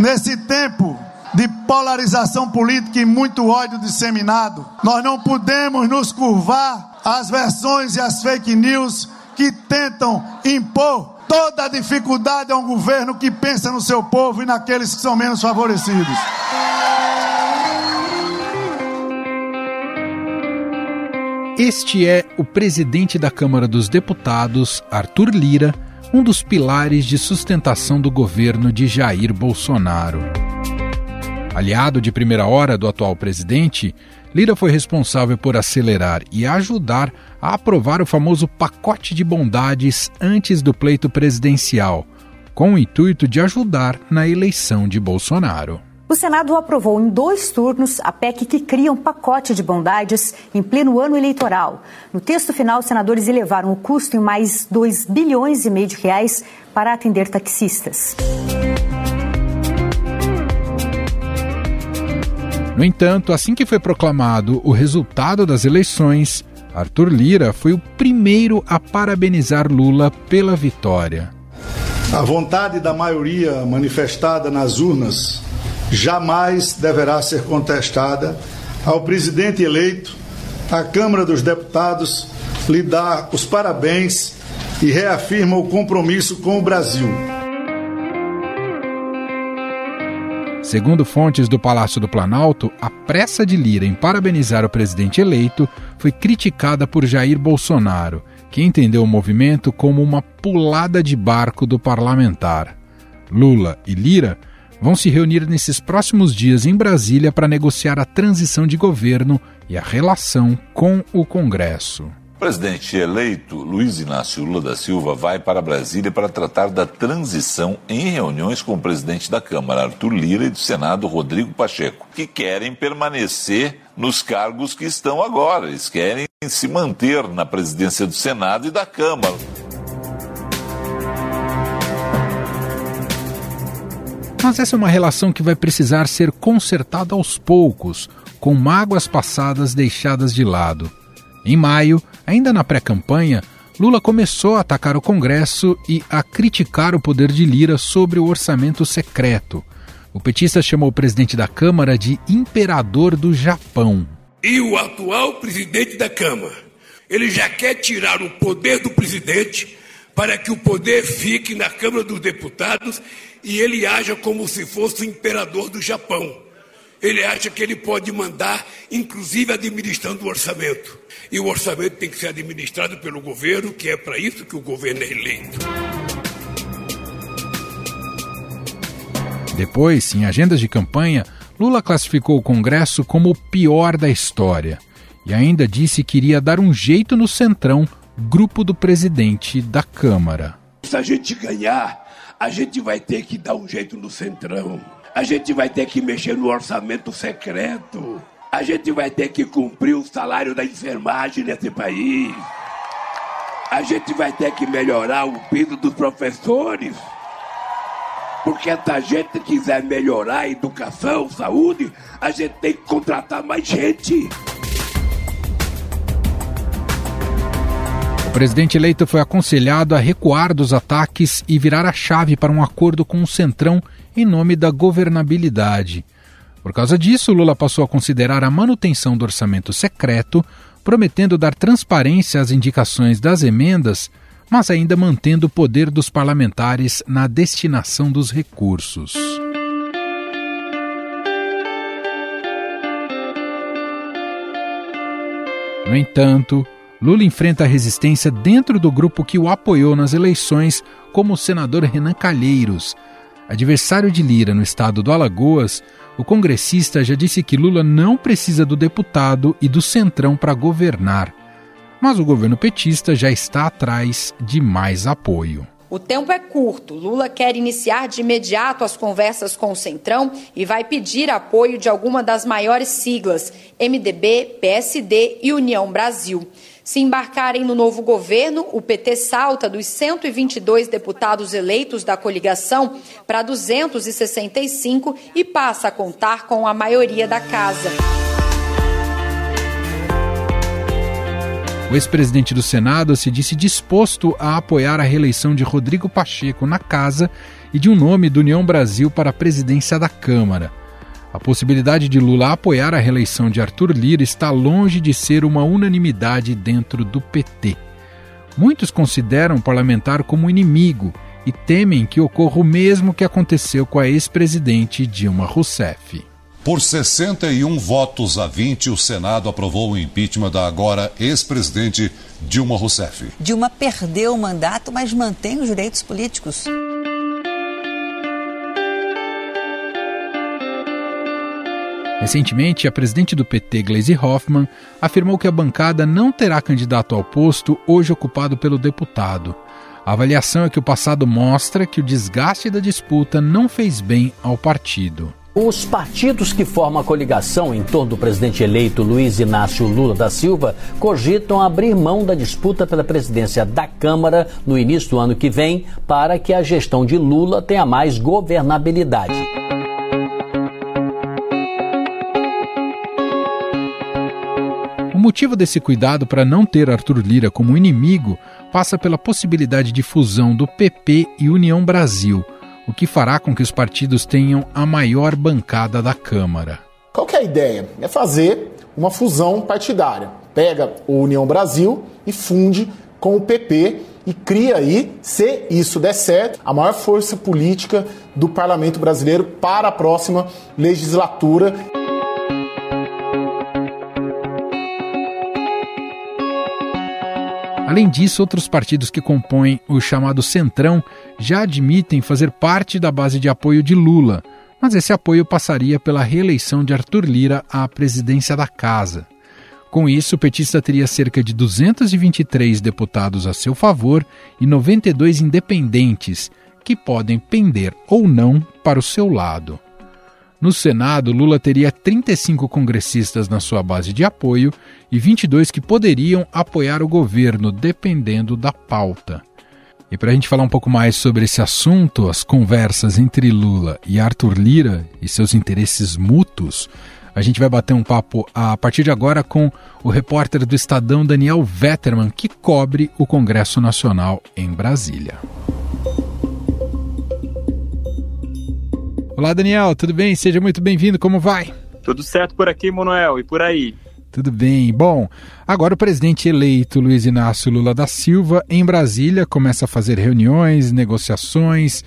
Nesse tempo de polarização política e muito ódio disseminado, nós não podemos nos curvar às versões e às fake news que tentam impor toda a dificuldade a um governo que pensa no seu povo e naqueles que são menos favorecidos. Este é o presidente da Câmara dos Deputados, Arthur Lira, um dos pilares de sustentação do governo de Jair Bolsonaro. Aliado de primeira hora do atual presidente, Lira foi responsável por acelerar e ajudar a aprovar o famoso pacote de bondades antes do pleito presidencial, com o intuito de ajudar na eleição de Bolsonaro. O Senado aprovou em dois turnos a PEC que cria um pacote de bondades em pleno ano eleitoral. No texto final, os senadores elevaram o custo em mais 2 bilhões e meio de reais para atender taxistas. No entanto, assim que foi proclamado o resultado das eleições, Arthur Lira foi o primeiro a parabenizar Lula pela vitória. A vontade da maioria manifestada nas urnas jamais deverá ser contestada ao presidente eleito, à Câmara dos Deputados lhe dá os parabéns e reafirma o compromisso com o Brasil. Segundo fontes do Palácio do Planalto, a pressa de Lira em parabenizar o presidente eleito foi criticada por Jair Bolsonaro, que entendeu o movimento como uma pulada de barco do parlamentar. Lula e Lira vão se reunir nesses próximos dias em Brasília para negociar a transição de governo e a relação com o Congresso. Presidente eleito Luiz Inácio Lula da Silva vai para Brasília para tratar da transição em reuniões com o presidente da Câmara, Arthur Lira, e do Senado, Rodrigo Pacheco, que querem permanecer nos cargos que estão agora. Eles querem se manter na presidência do Senado e da Câmara. Mas essa é uma relação que vai precisar ser consertada aos poucos, com mágoas passadas deixadas de lado. Em maio, ainda na pré-campanha, Lula começou a atacar o Congresso e a criticar o poder de Lira sobre o orçamento secreto. O petista chamou o presidente da Câmara de imperador do Japão. E o atual presidente da Câmara, ele já quer tirar o poder do presidente para que o poder fique na Câmara dos Deputados e ele haja como se fosse o imperador do Japão. Ele acha que ele pode mandar, inclusive administrando o orçamento. E o orçamento tem que ser administrado pelo governo, que é para isso que o governo é eleito. Depois, em agendas de campanha, Lula classificou o Congresso como o pior da história e ainda disse que iria dar um jeito no Centrão, grupo do presidente da Câmara. Se a gente ganhar, a gente vai ter que dar um jeito no Centrão. A gente vai ter que mexer no orçamento secreto. A gente vai ter que cumprir o salário da enfermagem nesse país. A gente vai ter que melhorar o piso dos professores. Porque se a gente quiser melhorar a educação, saúde, a gente tem que contratar mais gente. O presidente eleito foi aconselhado a recuar dos ataques e virar a chave para um acordo com o Centrão em nome da governabilidade. Por causa disso, Lula passou a considerar a manutenção do orçamento secreto, prometendo dar transparência às indicações das emendas, mas ainda mantendo o poder dos parlamentares na destinação dos recursos. No entanto, Lula enfrenta a resistência dentro do grupo que o apoiou nas eleições, como o senador Renan Calheiros. Adversário de Lira no estado do Alagoas, o congressista já disse que Lula não precisa do deputado e do centrão para governar. Mas o governo petista já está atrás de mais apoio. O tempo é curto. Lula quer iniciar de imediato as conversas com o Centrão e vai pedir apoio de alguma das maiores siglas, MDB, PSD e União Brasil. Se embarcarem no novo governo, o PT salta dos 122 deputados eleitos da coligação para 265 e passa a contar com a maioria da casa. O ex-presidente do Senado se disse disposto a apoiar a reeleição de Rodrigo Pacheco na casa e de um nome do União Brasil para a presidência da Câmara. A possibilidade de Lula apoiar a reeleição de Arthur Lira está longe de ser uma unanimidade dentro do PT. Muitos consideram o parlamentar como inimigo e temem que ocorra o mesmo que aconteceu com a ex-presidente Dilma Rousseff. Por 61 votos a 20, o Senado aprovou o impeachment da agora ex-presidente Dilma Rousseff. Dilma perdeu o mandato, mas mantém os direitos políticos. Recentemente, a presidente do PT, Gleisi Hoffmann, afirmou que a bancada não terá candidato ao posto hoje ocupado pelo deputado. A avaliação é que o passado mostra que o desgaste da disputa não fez bem ao partido. Os partidos que formam a coligação em torno do presidente eleito Luiz Inácio Lula da Silva cogitam abrir mão da disputa pela presidência da Câmara no início do ano que vem para que a gestão de Lula tenha mais governabilidade. O motivo desse cuidado para não ter Arthur Lira como inimigo passa pela possibilidade de fusão do PP e União Brasil o que fará com que os partidos tenham a maior bancada da Câmara. Qual é a ideia? É fazer uma fusão partidária. Pega o União Brasil e funde com o PP e cria aí, se isso der certo, a maior força política do parlamento brasileiro para a próxima legislatura. Além disso, outros partidos que compõem o chamado Centrão já admitem fazer parte da base de apoio de Lula, mas esse apoio passaria pela reeleição de Arthur Lira à presidência da Casa. Com isso, o petista teria cerca de 223 deputados a seu favor e 92 independentes, que podem pender ou não para o seu lado. No Senado, Lula teria 35 congressistas na sua base de apoio e 22 que poderiam apoiar o governo, dependendo da pauta. E para a gente falar um pouco mais sobre esse assunto, as conversas entre Lula e Arthur Lira e seus interesses mútuos, a gente vai bater um papo a partir de agora com o repórter do Estadão Daniel Vetterman, que cobre o Congresso Nacional em Brasília. Olá, Daniel, tudo bem? Seja muito bem-vindo, como vai? Tudo certo por aqui, Manuel, e por aí? Tudo bem. Bom, agora o presidente eleito Luiz Inácio Lula da Silva, em Brasília, começa a fazer reuniões, negociações,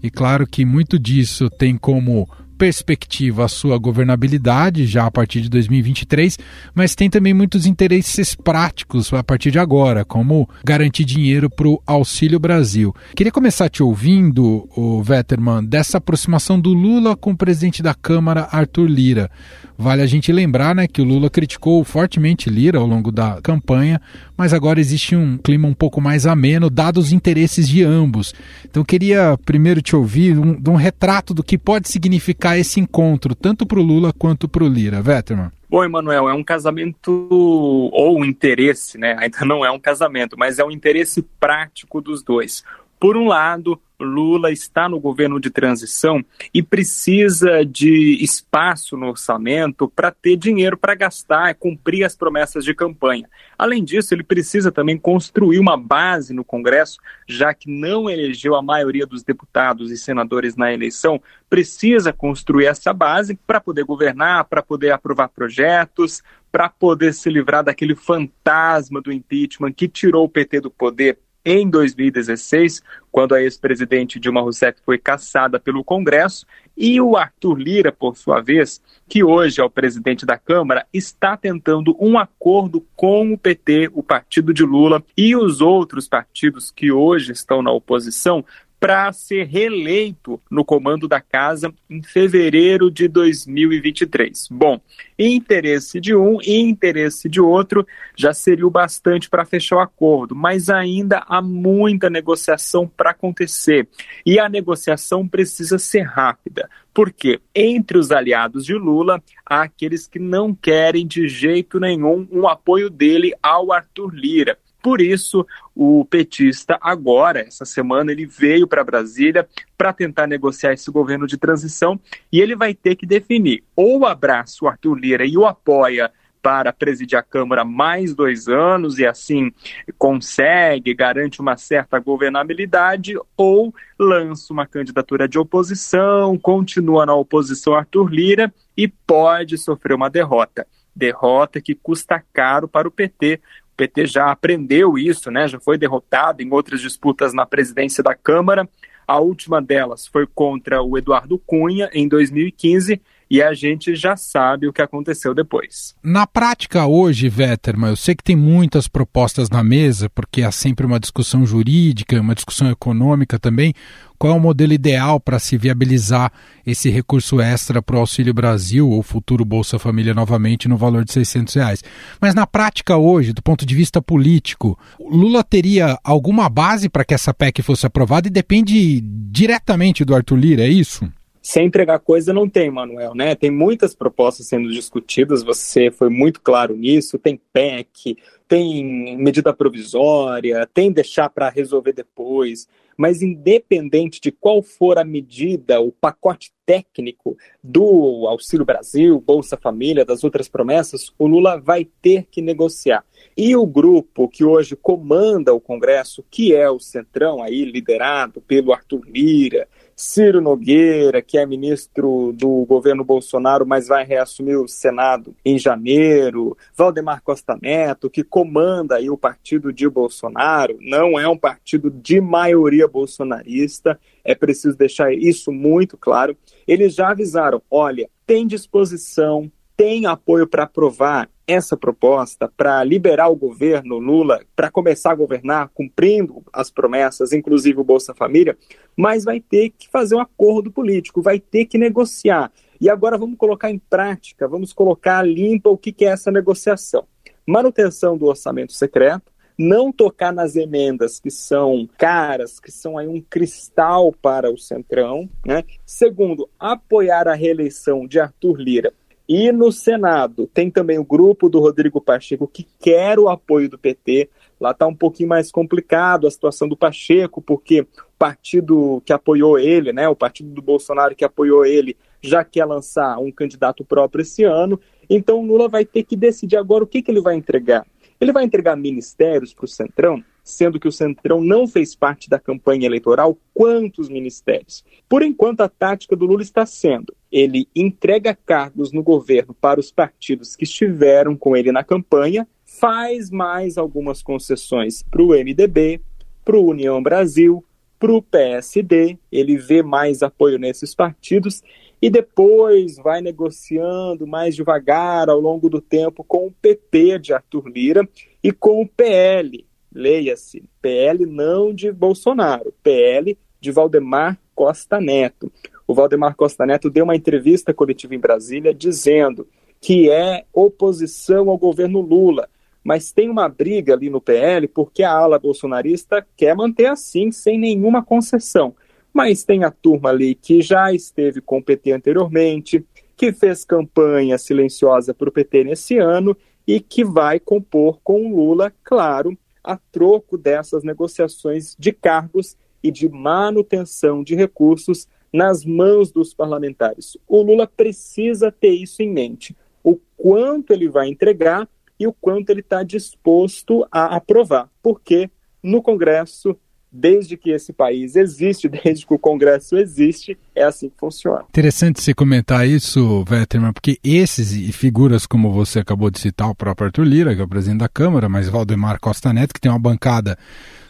e claro que muito disso tem como perspectiva a sua governabilidade já a partir de 2023, mas tem também muitos interesses práticos a partir de agora, como garantir dinheiro para o Auxílio Brasil. Queria começar te ouvindo, o Vetterman, dessa aproximação do Lula com o presidente da Câmara, Arthur Lira. Vale a gente lembrar né, que o Lula criticou fortemente Lira ao longo da campanha, mas agora existe um clima um pouco mais ameno, dados os interesses de ambos. Então queria primeiro te ouvir um, de um retrato do que pode significar esse encontro, tanto para o Lula quanto para o Lira. Vetterman. Bom, Emanuel, é um casamento ou um interesse, né? Ainda não é um casamento, mas é um interesse prático dos dois. Por um lado, Lula está no governo de transição e precisa de espaço no orçamento para ter dinheiro para gastar, cumprir as promessas de campanha. Além disso, ele precisa também construir uma base no Congresso, já que não elegeu a maioria dos deputados e senadores na eleição, precisa construir essa base para poder governar, para poder aprovar projetos, para poder se livrar daquele fantasma do impeachment que tirou o PT do poder em 2016, quando a ex-presidente Dilma Rousseff foi caçada pelo Congresso, e o Arthur Lira, por sua vez, que hoje é o presidente da Câmara, está tentando um acordo com o PT, o partido de Lula, e os outros partidos que hoje estão na oposição para ser reeleito no comando da casa em fevereiro de 2023. Bom, interesse de um e interesse de outro já seria o bastante para fechar o acordo, mas ainda há muita negociação para acontecer e a negociação precisa ser rápida. Porque entre os aliados de Lula há aqueles que não querem de jeito nenhum um apoio dele ao Arthur Lira. Por isso, o petista agora, essa semana, ele veio para Brasília para tentar negociar esse governo de transição e ele vai ter que definir ou abraça o Arthur Lira e o apoia para presidir a Câmara mais dois anos e assim consegue, garante uma certa governabilidade, ou lança uma candidatura de oposição, continua na oposição Arthur Lira e pode sofrer uma derrota. Derrota que custa caro para o PT. PT já aprendeu isso, né? Já foi derrotado em outras disputas na presidência da Câmara. A última delas foi contra o Eduardo Cunha em 2015 e a gente já sabe o que aconteceu depois. Na prática hoje, Vetterman, eu sei que tem muitas propostas na mesa, porque há sempre uma discussão jurídica, uma discussão econômica também. Qual é o modelo ideal para se viabilizar esse recurso extra para o Auxílio Brasil ou futuro Bolsa Família novamente no valor de 600 reais? Mas na prática hoje, do ponto de vista político, Lula teria alguma base para que essa PEC fosse aprovada e depende diretamente do Arthur Lira, é isso? Sem entregar coisa não tem, Manuel, né? Tem muitas propostas sendo discutidas, você foi muito claro nisso, tem PEC, tem medida provisória, tem deixar para resolver depois, mas independente de qual for a medida, o pacote técnico do Auxílio Brasil, Bolsa Família, das outras promessas, o Lula vai ter que negociar. E o grupo que hoje comanda o Congresso, que é o Centrão, aí liderado pelo Arthur Lira, Ciro Nogueira, que é ministro do governo Bolsonaro, mas vai reassumir o Senado em janeiro, Valdemar Costa Neto, que comanda aí o partido de Bolsonaro, não é um partido de maioria bolsonarista, é preciso deixar isso muito claro. Eles já avisaram: olha, tem disposição, tem apoio para aprovar essa proposta para liberar o governo Lula para começar a governar cumprindo as promessas, inclusive o Bolsa Família, mas vai ter que fazer um acordo político, vai ter que negociar. E agora vamos colocar em prática, vamos colocar limpa o que, que é essa negociação. Manutenção do orçamento secreto, não tocar nas emendas que são caras, que são aí um cristal para o Centrão, né? Segundo, apoiar a reeleição de Arthur Lira e no Senado tem também o grupo do Rodrigo Pacheco que quer o apoio do PT. Lá está um pouquinho mais complicado a situação do Pacheco, porque o partido que apoiou ele, né, o partido do Bolsonaro que apoiou ele, já quer lançar um candidato próprio esse ano. Então Lula vai ter que decidir agora o que, que ele vai entregar. Ele vai entregar ministérios para o Centrão, sendo que o Centrão não fez parte da campanha eleitoral. Quantos ministérios? Por enquanto, a tática do Lula está sendo: ele entrega cargos no governo para os partidos que estiveram com ele na campanha, faz mais algumas concessões para o MDB, para o União Brasil, para o PSD, ele vê mais apoio nesses partidos e depois vai negociando mais devagar ao longo do tempo com o PP de Arthur Lira e com o PL. Leia-se, PL não de Bolsonaro, PL de Valdemar Costa Neto. O Valdemar Costa Neto deu uma entrevista coletiva em Brasília dizendo que é oposição ao governo Lula, mas tem uma briga ali no PL porque a ala bolsonarista quer manter assim, sem nenhuma concessão mas tem a turma ali que já esteve com o PT anteriormente, que fez campanha silenciosa para o PT nesse ano e que vai compor com o Lula, claro, a troco dessas negociações de cargos e de manutenção de recursos nas mãos dos parlamentares. O Lula precisa ter isso em mente, o quanto ele vai entregar e o quanto ele está disposto a aprovar, porque no Congresso desde que esse país existe, desde que o Congresso existe, é assim que funciona. Interessante você comentar isso, Vetterman, porque esses e figuras como você acabou de citar, o próprio Arthur Lira, que é o presidente da Câmara, mas Valdemar Costa Neto, que tem uma bancada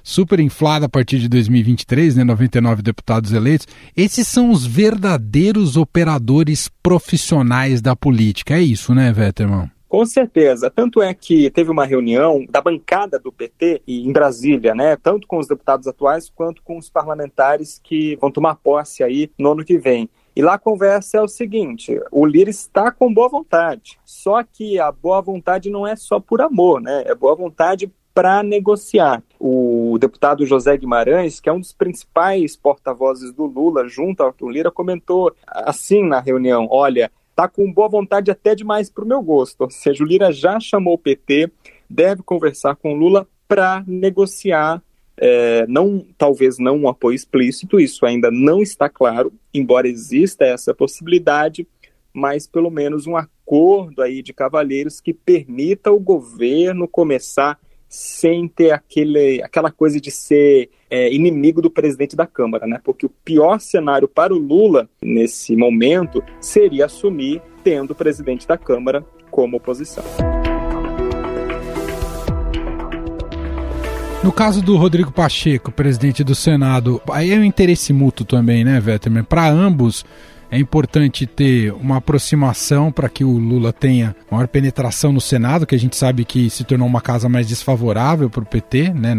super inflada a partir de 2023, né, 99 deputados eleitos, esses são os verdadeiros operadores profissionais da política. É isso, né, Vetterman? Com certeza. Tanto é que teve uma reunião da bancada do PT em Brasília, né? Tanto com os deputados atuais quanto com os parlamentares que vão tomar posse aí no ano que vem. E lá a conversa é o seguinte: o Lira está com boa vontade. Só que a boa vontade não é só por amor, né? É boa vontade para negociar. O deputado José Guimarães, que é um dos principais porta-vozes do Lula, junto ao Arthur Lira, comentou assim na reunião: olha, está com boa vontade até demais para o meu gosto. Ou seja, o Lira já chamou o PT, deve conversar com o Lula para negociar, é, não, talvez não um apoio explícito, isso ainda não está claro, embora exista essa possibilidade, mas pelo menos um acordo aí de cavalheiros que permita o governo começar sem ter aquele, aquela coisa de ser é, inimigo do presidente da Câmara, né? Porque o pior cenário para o Lula nesse momento seria assumir tendo o presidente da Câmara como oposição. No caso do Rodrigo Pacheco, presidente do Senado, aí é um interesse mútuo também, né, Vetterman? Para ambos é importante ter uma aproximação para que o Lula tenha maior penetração no Senado, que a gente sabe que se tornou uma casa mais desfavorável para o PT, né,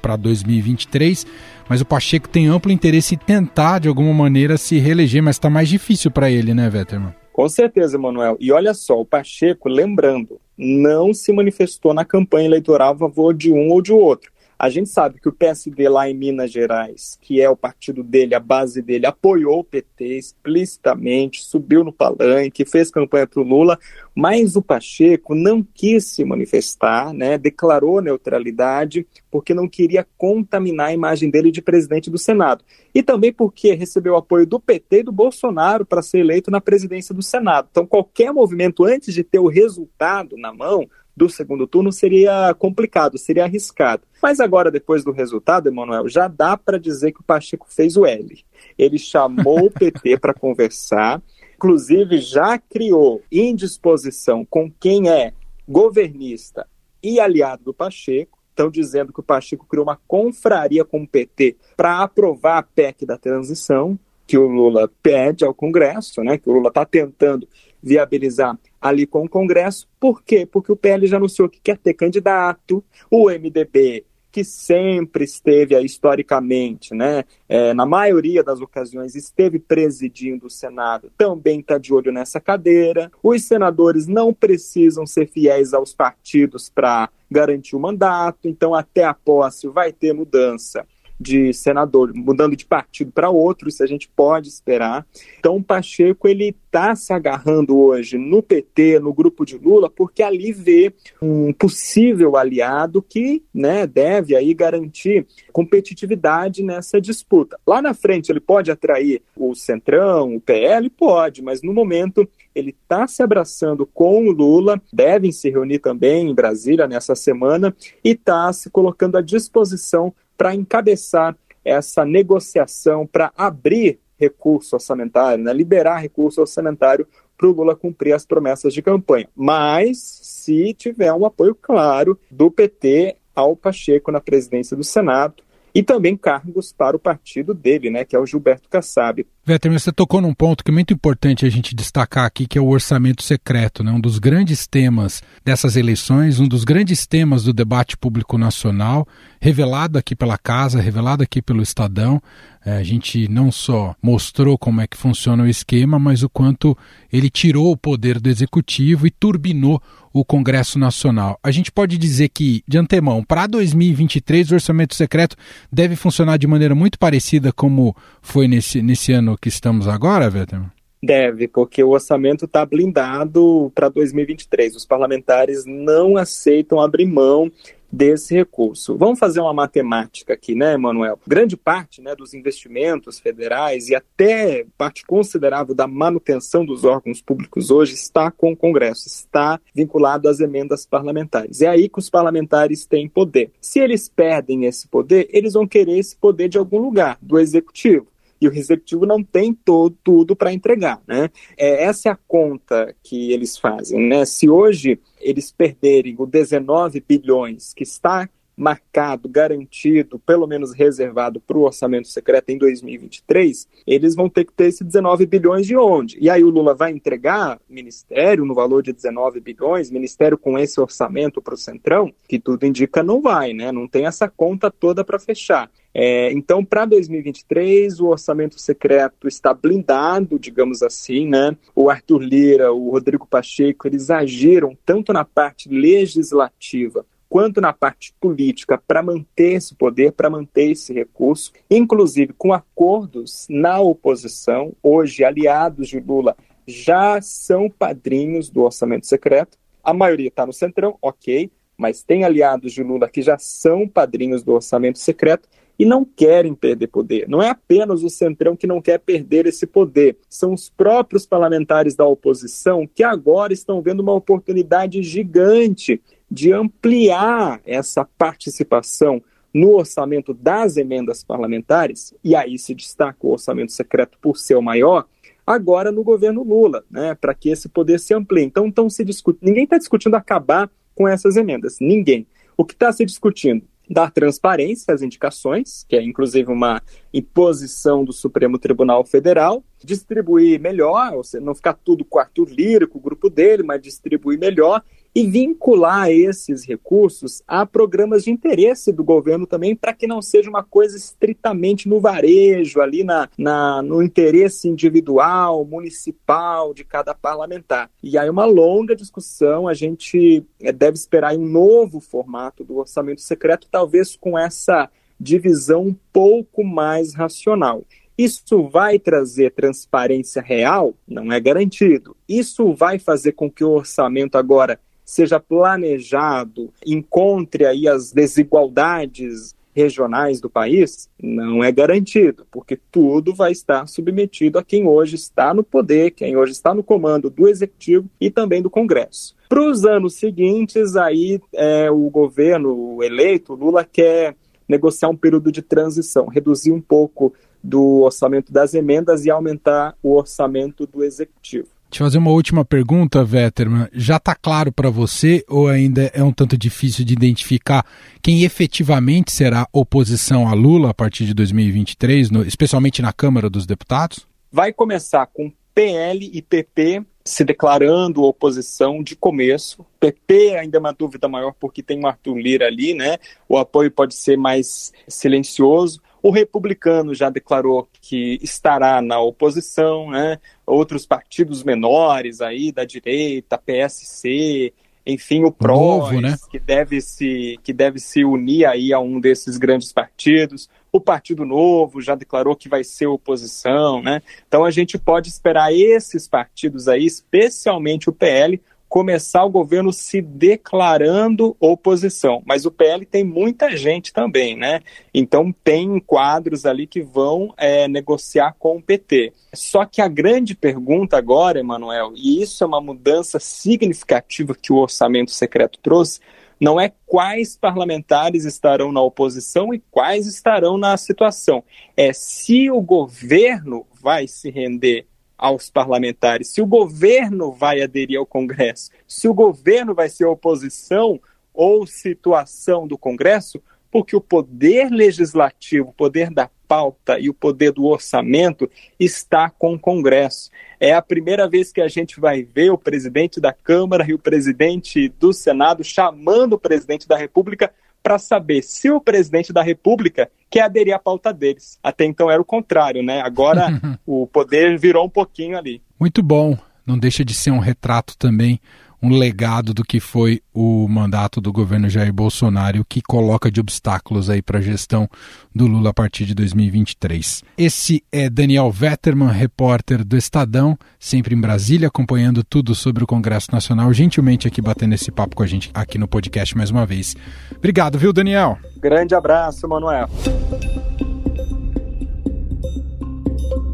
para 2023. Mas o Pacheco tem amplo interesse em tentar, de alguma maneira, se reeleger, mas está mais difícil para ele, né, Vetterman? Com certeza, Emanuel. E olha só, o Pacheco, lembrando, não se manifestou na campanha eleitoral a favor de um ou de outro. A gente sabe que o PSD lá em Minas Gerais, que é o partido dele, a base dele, apoiou o PT explicitamente, subiu no palanque, fez campanha para o Lula, mas o Pacheco não quis se manifestar, né, declarou neutralidade, porque não queria contaminar a imagem dele de presidente do Senado. E também porque recebeu apoio do PT e do Bolsonaro para ser eleito na presidência do Senado. Então, qualquer movimento antes de ter o resultado na mão do segundo turno seria complicado, seria arriscado. Mas agora, depois do resultado, Emanuel, já dá para dizer que o Pacheco fez o L. Ele chamou o PT para conversar, inclusive já criou indisposição com quem é governista e aliado do Pacheco. Estão dizendo que o Pacheco criou uma confraria com o PT para aprovar a PEC da transição, que o Lula pede ao Congresso, né, que o Lula está tentando viabilizar ali com o Congresso. Por quê? Porque o PL já anunciou que quer ter candidato, o MDB que sempre esteve aí, historicamente, né, é, na maioria das ocasiões esteve presidindo o Senado, também está de olho nessa cadeira. Os senadores não precisam ser fiéis aos partidos para garantir o mandato, então até a posse vai ter mudança de senador, mudando de partido para outro, isso a gente pode esperar. Então, o Pacheco ele está se agarrando hoje no PT, no grupo de Lula, porque ali vê um possível aliado que né, deve aí garantir competitividade nessa disputa. Lá na frente ele pode atrair o Centrão, o PL, pode, mas no momento ele está se abraçando com o Lula, devem se reunir também em Brasília nessa semana e está se colocando à disposição para encabeçar essa negociação para abrir recurso orçamentário, né, liberar recurso orçamentário para o Lula cumprir as promessas de campanha. Mas se tiver um apoio claro do PT ao Pacheco na presidência do Senado, e também cargos para o partido dele, né, que é o Gilberto Kassab. Vetter, você tocou num ponto que é muito importante a gente destacar aqui, que é o orçamento secreto, né, um dos grandes temas dessas eleições, um dos grandes temas do debate público nacional, revelado aqui pela Casa, revelado aqui pelo Estadão. É, a gente não só mostrou como é que funciona o esquema, mas o quanto ele tirou o poder do executivo e turbinou o Congresso Nacional. A gente pode dizer que, de antemão, para 2023, o orçamento secreto deve funcionar de maneira muito parecida como foi nesse, nesse ano que estamos agora, Vetterman? Deve, porque o orçamento está blindado para 2023. Os parlamentares não aceitam abrir mão desse recurso. Vamos fazer uma matemática aqui, né, Emanuel? Grande parte né, dos investimentos federais e até parte considerável da manutenção dos órgãos públicos hoje está com o Congresso, está vinculado às emendas parlamentares. É aí que os parlamentares têm poder. Se eles perdem esse poder, eles vão querer esse poder de algum lugar, do executivo e o executivo não tem todo, tudo para entregar. Né? É, essa é a conta que eles fazem. Né? Se hoje eles perderem o 19 bilhões que está marcado, garantido, pelo menos reservado para o orçamento secreto em 2023, eles vão ter que ter esse 19 bilhões de onde? E aí o Lula vai entregar ministério no valor de 19 bilhões, ministério com esse orçamento para o Centrão, que tudo indica não vai, né? Não tem essa conta toda para fechar. É, então, para 2023, o orçamento secreto está blindado, digamos assim, né? O Arthur Lira, o Rodrigo Pacheco, eles agiram tanto na parte legislativa quanto na parte política para manter esse poder, para manter esse recurso, inclusive com acordos na oposição. Hoje, aliados de Lula já são padrinhos do orçamento secreto. A maioria está no centrão, ok, mas tem aliados de Lula que já são padrinhos do orçamento secreto e não querem perder poder. Não é apenas o Centrão que não quer perder esse poder, são os próprios parlamentares da oposição que agora estão vendo uma oportunidade gigante de ampliar essa participação no orçamento das emendas parlamentares, e aí se destaca o orçamento secreto por ser o maior, agora no governo Lula, né, para que esse poder se amplie. Então, então se discute, ninguém está discutindo acabar com essas emendas, ninguém. O que está se discutindo? Dar transparência às indicações, que é inclusive uma imposição do Supremo Tribunal Federal, distribuir melhor, ou seja, não ficar tudo com o Arthur Lira, com o grupo dele, mas distribuir melhor e vincular esses recursos a programas de interesse do governo também, para que não seja uma coisa estritamente no varejo, ali na, na, no interesse individual, municipal de cada parlamentar. E aí, uma longa discussão, a gente eh, deve esperar um novo formato do orçamento secreto, talvez com essa divisão um pouco mais racional. Isso vai trazer transparência real? Não é garantido. Isso vai fazer com que o orçamento agora seja planejado, encontre aí as desigualdades regionais do país, não é garantido, porque tudo vai estar submetido a quem hoje está no poder, quem hoje está no comando do executivo e também do Congresso. Para os anos seguintes, aí é, o governo eleito, Lula quer negociar um período de transição, reduzir um pouco do orçamento das emendas e aumentar o orçamento do executivo. Eu fazer uma última pergunta, Vetterman. Já está claro para você ou ainda é um tanto difícil de identificar quem efetivamente será oposição a Lula a partir de 2023, no, especialmente na Câmara dos Deputados? Vai começar com PL e PP se declarando oposição de começo. PP ainda é uma dúvida maior porque tem o Arthur Lira ali, né? O apoio pode ser mais silencioso. O republicano já declarou que estará na oposição, né? Outros partidos menores aí da direita, PSC, enfim, o PROS, né? que deve se que deve se unir aí a um desses grandes partidos. O Partido Novo já declarou que vai ser oposição, né? Então a gente pode esperar esses partidos aí, especialmente o PL, começar o governo se declarando oposição. Mas o PL tem muita gente também, né? Então tem quadros ali que vão é, negociar com o PT. Só que a grande pergunta agora, Emanuel, e isso é uma mudança significativa que o orçamento secreto trouxe, não é quais parlamentares estarão na oposição e quais estarão na situação. É se o governo vai se render aos parlamentares, se o governo vai aderir ao Congresso, se o governo vai ser oposição ou situação do Congresso, porque o poder legislativo, o poder da pauta e o poder do orçamento está com o Congresso. É a primeira vez que a gente vai ver o presidente da Câmara e o presidente do Senado chamando o presidente da República para saber se o presidente da República quer aderir à pauta deles. Até então era o contrário, né? Agora o poder virou um pouquinho ali. Muito bom. Não deixa de ser um retrato também um legado do que foi o mandato do governo Jair Bolsonaro, que coloca de obstáculos aí para a gestão do Lula a partir de 2023. Esse é Daniel Vetterman, repórter do Estadão, sempre em Brasília, acompanhando tudo sobre o Congresso Nacional, gentilmente aqui batendo esse papo com a gente aqui no podcast mais uma vez. Obrigado, viu, Daniel? Grande abraço, Manuel.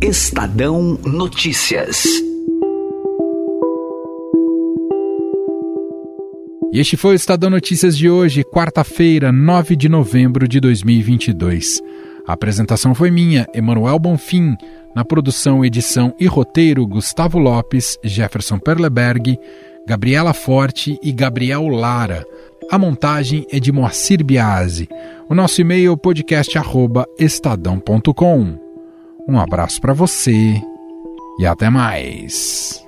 Estadão Notícias. Este foi o Estadão Notícias de hoje, quarta-feira, 9 de novembro de 2022. A apresentação foi minha, Emanuel Bonfim. Na produção, edição e roteiro, Gustavo Lopes, Jefferson Perleberg, Gabriela Forte e Gabriel Lara. A montagem é de Moacir Biasi. O nosso e-mail é podcast@estadão.com. Um abraço para você e até mais.